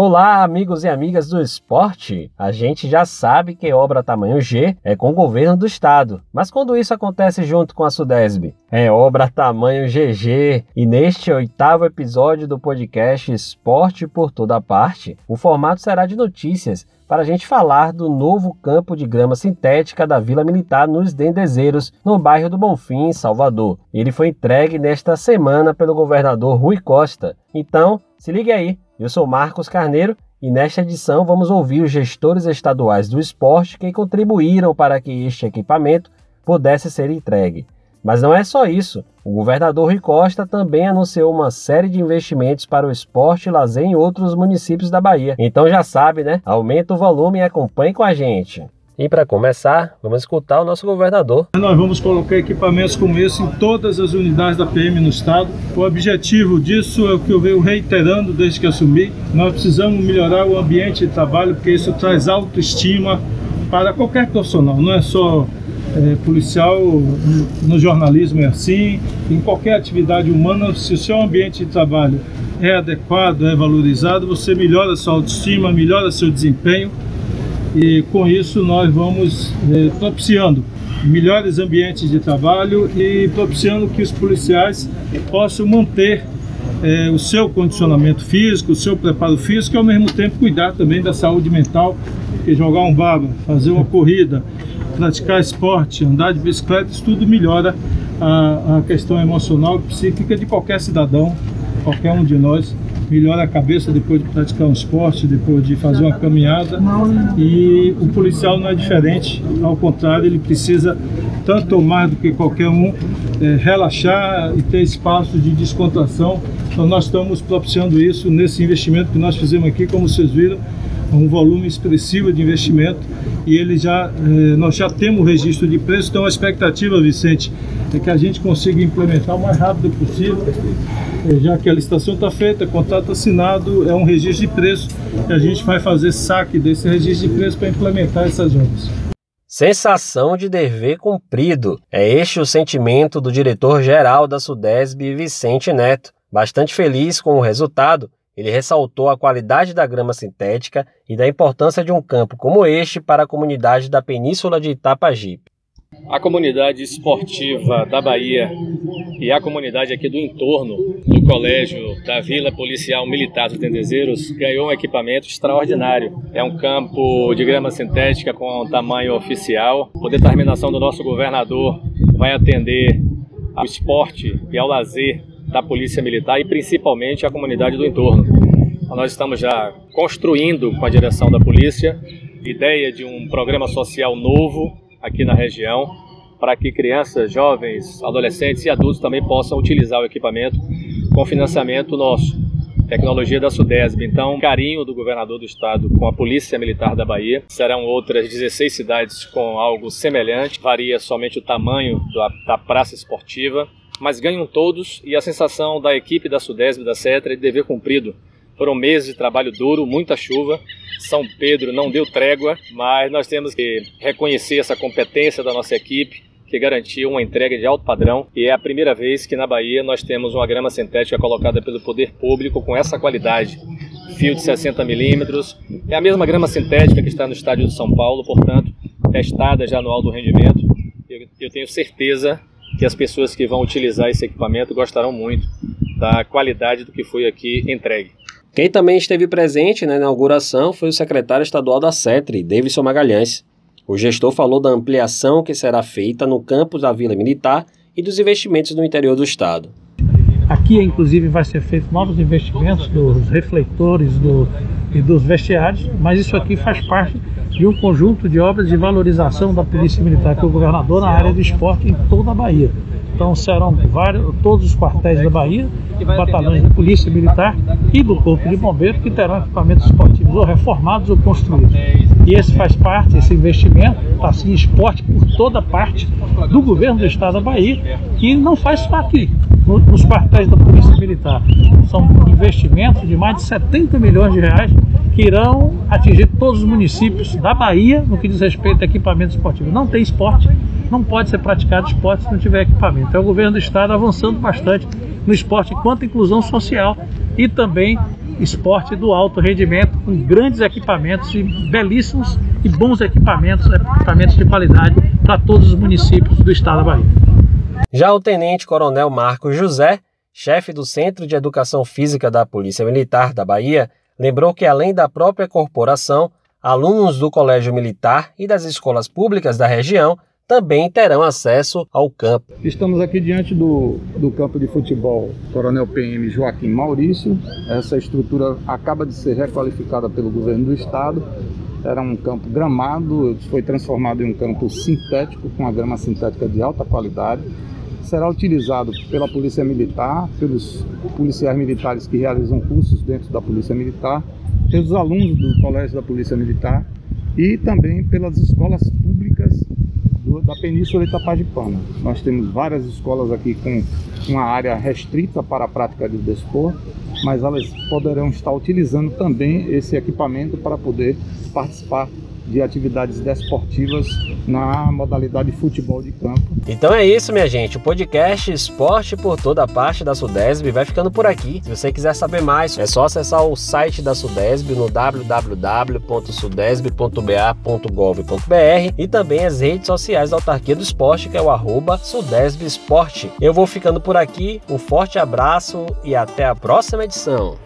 Olá, amigos e amigas do esporte! A gente já sabe que obra tamanho G é com o governo do estado, mas quando isso acontece junto com a Sudesb? É obra tamanho GG! E neste oitavo episódio do podcast Esporte por Toda Parte, o formato será de notícias para a gente falar do novo campo de grama sintética da Vila Militar nos Dendezeiros, no bairro do Bonfim, em Salvador. Ele foi entregue nesta semana pelo governador Rui Costa. Então, se ligue aí! Eu sou Marcos Carneiro e nesta edição vamos ouvir os gestores estaduais do esporte que contribuíram para que este equipamento pudesse ser entregue. Mas não é só isso. O governador Rui Costa também anunciou uma série de investimentos para o esporte e lazer em outros municípios da Bahia. Então já sabe, né? Aumenta o volume e acompanhe com a gente. E para começar, vamos escutar o nosso governador. Nós vamos colocar equipamentos como esse em todas as unidades da PM no estado. O objetivo disso é o que eu venho reiterando desde que assumi. Nós precisamos melhorar o ambiente de trabalho, porque isso traz autoestima para qualquer profissional, não é só é, policial, no jornalismo é assim, em qualquer atividade humana, se o seu ambiente de trabalho é adequado, é valorizado, você melhora sua autoestima, melhora seu desempenho e com isso nós vamos eh, propiciando melhores ambientes de trabalho e propiciando que os policiais possam manter eh, o seu condicionamento físico, o seu preparo físico e ao mesmo tempo cuidar também da saúde mental, porque jogar um baba, fazer uma corrida, praticar esporte, andar de bicicleta, isso tudo melhora a, a questão emocional e psíquica de qualquer cidadão, qualquer um de nós melhora a cabeça depois de praticar um esporte, depois de fazer uma caminhada. E o policial não é diferente, ao contrário, ele precisa, tanto ou mais do que qualquer um, é, relaxar e ter espaço de descontração. Então, nós estamos propiciando isso nesse investimento que nós fizemos aqui, como vocês viram, um volume expressivo de investimento e ele já, eh, nós já temos o registro de preço, então a expectativa, Vicente, é que a gente consiga implementar o mais rápido possível, eh, já que a licitação está feita, contrato assinado, é um registro de preço e a gente vai fazer saque desse registro de preço para implementar essas obras. Sensação de dever cumprido. É este o sentimento do diretor-geral da Sudesb, Vicente Neto. Bastante feliz com o resultado, ele ressaltou a qualidade da grama sintética e da importância de um campo como este para a comunidade da Península de Itapajipe. A comunidade esportiva da Bahia e a comunidade aqui do entorno do colégio da Vila Policial Militar dos Tendezeiros ganhou um equipamento extraordinário. É um campo de grama sintética com tamanho oficial. Por determinação do nosso governador, vai atender ao esporte e ao lazer da Polícia Militar e principalmente a comunidade do entorno. Nós estamos já construindo com a direção da polícia ideia de um programa social novo aqui na região para que crianças, jovens, adolescentes e adultos também possam utilizar o equipamento com financiamento nosso, tecnologia da Sudesb. Então, carinho do governador do estado com a Polícia Militar da Bahia. Serão outras 16 cidades com algo semelhante. Varia somente o tamanho da praça esportiva mas ganham todos e a sensação da equipe da Sudesb da Cetra é de dever cumprido. Foram meses de trabalho duro, muita chuva. São Pedro não deu trégua, mas nós temos que reconhecer essa competência da nossa equipe, que garantiu uma entrega de alto padrão. E é a primeira vez que na Bahia nós temos uma grama sintética colocada pelo poder público com essa qualidade. Fio de 60 milímetros. É a mesma grama sintética que está no estádio de São Paulo, portanto, testada já no alto rendimento. Eu, eu tenho certeza que as pessoas que vão utilizar esse equipamento gostarão muito da qualidade do que foi aqui entregue. Quem também esteve presente na inauguração foi o secretário estadual da CETRE, Davidson Magalhães. O gestor falou da ampliação que será feita no campus da Vila Militar e dos investimentos no interior do estado. Aqui, inclusive, vai ser feito novos investimentos dos refletores do, e dos vestiários, mas isso aqui faz parte de um conjunto de obras de valorização da Polícia Militar que o governador na área do esporte em toda a Bahia. Então serão vários, todos os quartéis da Bahia, batalhões da Polícia Militar e do Corpo de Bombeiros que terão equipamentos esportivos ou reformados ou construídos. E esse faz parte, esse investimento, está assim, esporte por toda parte do governo do estado da Bahia, que não faz só aqui, nos quartéis da Polícia Militar. São investimentos de mais de 70 milhões de reais que irão atingir todos os municípios da Bahia no que diz respeito a equipamento esportivo. Não tem esporte, não pode ser praticado esporte se não tiver equipamento. É o governo do estado avançando bastante no esporte quanto à inclusão social e também esporte do alto rendimento com grandes equipamentos e belíssimos e bons equipamentos, equipamentos de qualidade para todos os municípios do estado da Bahia. Já o Tenente Coronel Marcos José, chefe do Centro de Educação Física da Polícia Militar da Bahia, lembrou que além da própria corporação, alunos do Colégio Militar e das escolas públicas da região também terão acesso ao campo. Estamos aqui diante do, do campo de futebol Coronel PM Joaquim Maurício. Essa estrutura acaba de ser requalificada pelo governo do estado. Era um campo gramado, foi transformado em um campo sintético, com a grama sintética de alta qualidade. Será utilizado pela Polícia Militar, pelos policiais militares que realizam cursos dentro da Polícia Militar, pelos alunos do Colégio da Polícia Militar e também pelas escolas públicas do, da Península Itapajipana. Nós temos várias escolas aqui com uma área restrita para a prática de desporto, mas elas poderão estar utilizando também esse equipamento para poder participar de atividades desportivas na modalidade futebol de campo. Então é isso, minha gente. O podcast Esporte por toda a parte da Sudesb vai ficando por aqui. Se você quiser saber mais, é só acessar o site da Sudesb no www.sudesb.ba.gov.br e também as redes sociais da Autarquia do Esporte, que é o arroba Sudesb Esporte. Eu vou ficando por aqui, um forte abraço e até a próxima edição.